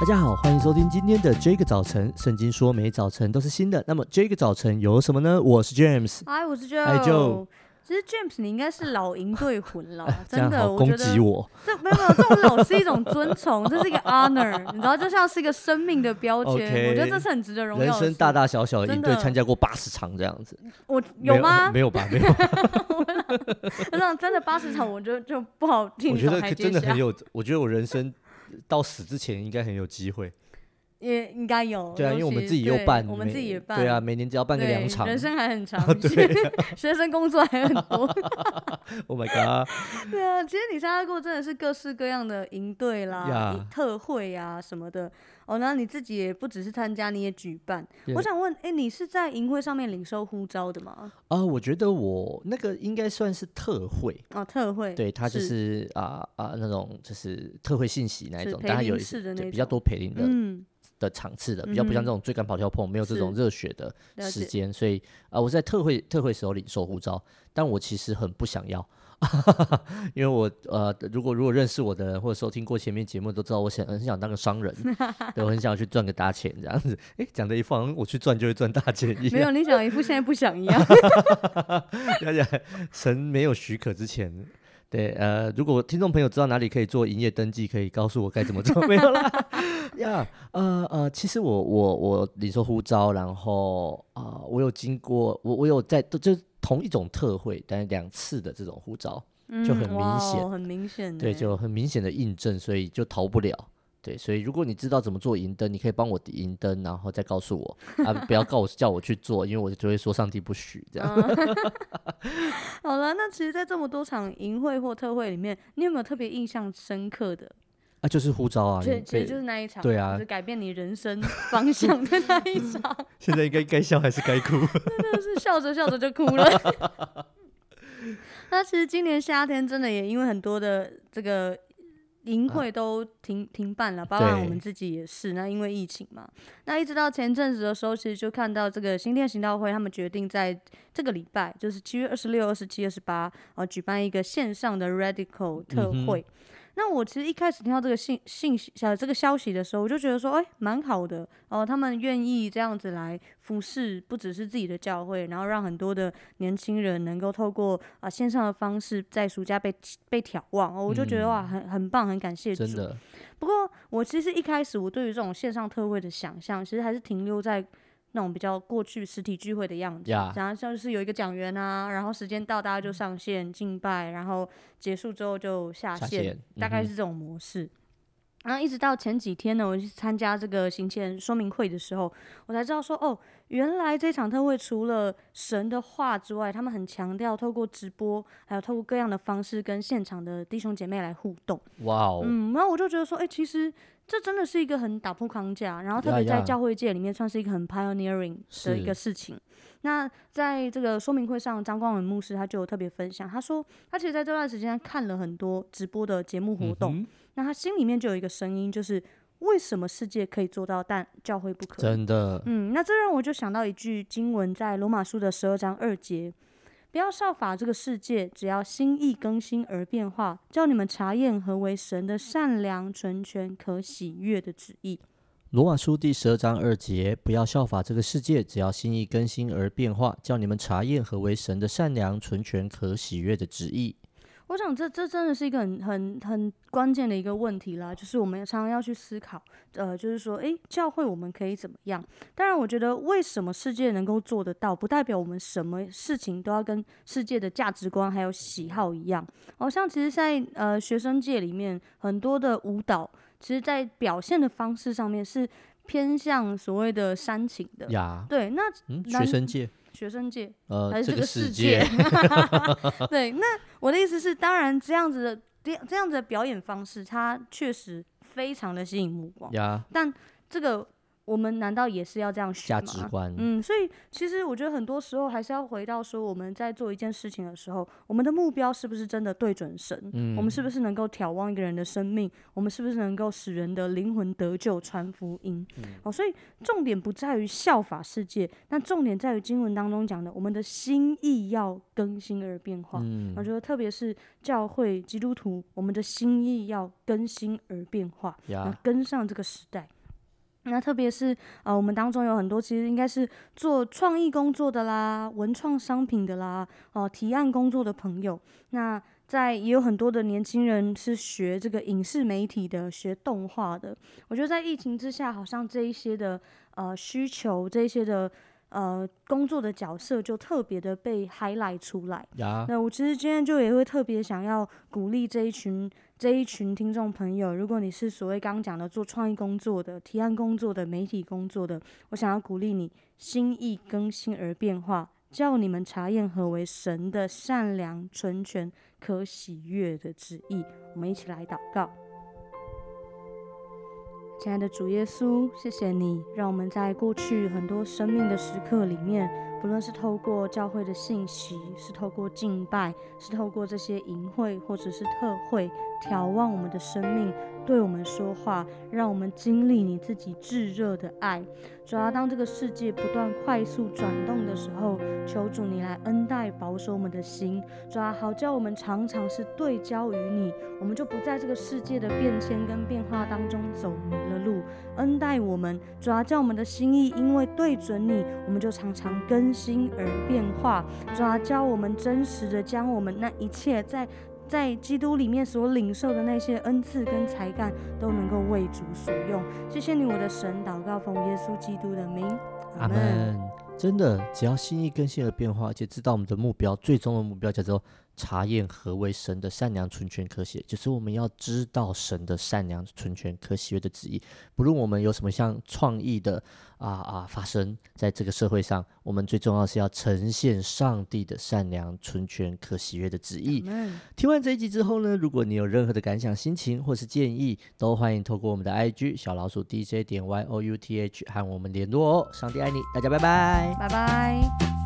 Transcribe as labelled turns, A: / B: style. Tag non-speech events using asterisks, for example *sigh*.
A: 大家好，欢迎收听今天的这个早晨。圣经说每早晨都是新的，那么这个早晨有什么呢？我是 James，
B: 嗨，我是 Joe。
A: 嗨，Joe。
B: 其实 James，你应该是老营队魂了，
A: 啊、
B: 真的。*laughs*
A: 攻击我，
B: 我这没有没有，这种老是一种尊崇，这是一个 *laughs* honor，你知道，就像是一个生命的标签。Okay, 我觉得这是很值得荣耀。
A: 人生大大小小的营队参加过八十场这样子，
B: 我有吗？
A: 没有吧？没有。*laughs*
B: 那真的八十场，我觉得就不好听。
A: 我觉得真的很有，我觉得我人生到死之前应该很有机会。
B: 也应该有，
A: 对啊，因为我们自己又办，
B: 我们自己也办，
A: 对啊，每年只要办个两场，
B: 人生还很长，*laughs* 对，*laughs* 学生工作还很多。*laughs*
A: Oh my god！
B: 对啊，其实你参加过真的是各式各样的营队啦.特会啊什么的。哦，那你自己也不只是参加，你也举办。我想问，哎，你是在营会上面领收呼召的吗？
A: 啊、呃，我觉得我那个应该算是特会
B: 哦，特会，
A: 对，他就是啊啊、那种就是特会信息那一种，
B: 但他
A: 有比较多培灵的，
B: 嗯。
A: 的场次的比较不像这种追赶跑跳碰，没有这种热血的时间，所以啊、呃，我在特惠特惠时候领受护照，但我其实很不想要，*laughs* 因为我呃，如果如果认识我的人或者收听过前面节目都知道，我想很想当个商人，*laughs* 对，我很想去赚个大钱这样子。哎，讲的一副好像我去赚就会赚大钱一样，
B: 没有，*laughs* 你想一副现在不想一样。
A: 大家神没有许可之前。对，呃，如果听众朋友知道哪里可以做营业登记，可以告诉我该怎么做。*laughs* 没有啦，*laughs* 呀、yeah，呃呃，其实我我我领受呼召，然后啊、呃，我有经过，我我有在，就同一种特惠，但是两次的这种呼召，就很明显，
B: 嗯、很明显，
A: 对，就很明显的印证，所以就逃不了。对，所以如果你知道怎么做银灯，你可以帮我银灯，然后再告诉我啊，不要告我叫我去做，因为我就会说上帝不许这样。*laughs*
B: 好了，那其实，在这么多场营会或特会里面，你有没有特别印象深刻的？
A: 啊，就是呼召啊，对
B: 其实就是那一场，
A: 对啊，
B: 就是改变你人生方向的那一场。*laughs*
A: 现在应该该笑还是该哭？*laughs*
B: 真的是笑着笑着就哭了。那其实今年夏天真的也因为很多的这个。营会都停、啊、停办了，包括我们自己也是。那因为疫情嘛，那一直到前阵子的时候，其实就看到这个新店行道会，他们决定在这个礼拜，就是七月二十六、二十七、二十八，呃，举办一个线上的 Radical 特会。嗯那我其实一开始听到这个信信息呃这个消息的时候，我就觉得说，哎，蛮好的哦，他们愿意这样子来服侍，不只是自己的教会，然后让很多的年轻人能够透过啊、呃、线上的方式在暑假被被眺望哦，我就觉得哇，很很棒，很感谢主。真的。不过我其实一开始我对于这种线上特会的想象，其实还是停留在。那种比较过去实体聚会的样子，然后像是有一个讲员啊，然后时间到大家就上线敬拜，然后结束之后就下线，下线大概是这种模式。嗯、然后一直到前几天呢，我去参加这个行前说明会的时候，我才知道说，哦，原来这场特会除了神的话之外，他们很强调透过直播，还有透过各样的方式跟现场的弟兄姐妹来互动。哇哦，嗯，然后我就觉得说，哎，其实。这真的是一个很打破框架，然后特别在教会界里面算是一个很 pioneering 的一个事情。那在这个说明会上，张光文牧师他就有特别分享，他说他其实在这段时间看了很多直播的节目活动，嗯、那他心里面就有一个声音，就是为什么世界可以做到，但教会不可以？
A: 真的，
B: 嗯，那这让我就想到一句经文，在罗马书的十二章二节。不要效法这个世界，只要心意更新而变化，叫你们查验何为神的善良、纯全、可喜悦的旨意。
A: 罗马书第十二章二节，不要效法这个世界，只要心意更新而变化，叫你们查验何为神的善良、纯全、可喜悦的旨意。
B: 我想这这真的是一个很很很关键的一个问题啦，就是我们常常要去思考，呃，就是说，诶，教会我们可以怎么样？当然，我觉得为什么世界能够做得到，不代表我们什么事情都要跟世界的价值观还有喜好一样。好像其实在呃学生界里面，很多的舞蹈，其实在表现的方式上面是偏向所谓的煽情的。呀，对，那、
A: 嗯、学生界。
B: 学生界，
A: 呃，
B: 还是这个世界？*laughs* 对，那我的意思是，当然这样子的这这样子的表演方式，它确实非常的吸引目光。呀，但这个我们难道也是要这样学吗？
A: 价值观，
B: 嗯，所以其实我觉得很多时候还是要回到说，我们在做一件事情的时候，我们的目标是不是真的对准神？嗯，我们是不是能够眺望一个人的生命？我们是不是能够使人的灵魂得救、传福音？嗯，哦，所以重点不在于效法世界，那重点在于经文当中讲的，我们的心意要更新而变化。嗯，我觉得特别是教会基督徒，我们的心意要更新而变化，要跟上这个时代。那特别是啊，我们当中有很多其实应该是做创意工作的啦，文创商品的啦，哦、提案工作的朋友。那在也有很多的年轻人是学这个影视媒体的，学动画的。我觉得在疫情之下，好像这一些的呃需求，这一些的呃工作的角色就特别的被 highlight 出来。那我其实今天就也会特别想要鼓励这一群。这一群听众朋友，如果你是所谓刚刚讲的做创意工作的、提案工作的、媒体工作的，我想要鼓励你心意更新而变化，叫你们查验何为神的善良、纯全、可喜悦的旨意。我们一起来祷告。亲爱的主耶稣，谢谢你让我们在过去很多生命的时刻里面。不论是透过教会的信息，是透过敬拜，是透过这些淫会或者是特会，眺望我们的生命，对我们说话，让我们经历你自己炙热的爱。主要当这个世界不断快速转动的时候，求主你来恩待保守我们的心，主要好叫我们常常是对焦于你，我们就不在这个世界的变迁跟变化当中走迷了路。恩待我们，主要叫我们的心意因为对准你，我们就常常更新而变化。主要教我们真实的将我们那一切在。在基督里面所领受的那些恩赐跟才干，都能够为主所用。谢谢你，我的神，祷告奉耶稣基督的名，阿门。
A: 真的，只要心意更新而变化，而且知道我们的目标，最终的目标叫做。查验何为神的善良、纯全、可喜，就是我们要知道神的善良、纯全、可喜悦的旨意。不论我们有什么像创意的啊啊发生在这个社会上，我们最重要是要呈现上帝的善良、纯全、可喜悦的旨意。嗯、听完这一集之后呢，如果你有任何的感想、心情或是建议，都欢迎透过我们的 IG 小老鼠 DJ 点 Y O U T H 和我们联络哦。上帝爱你，大家拜拜，
B: 拜拜。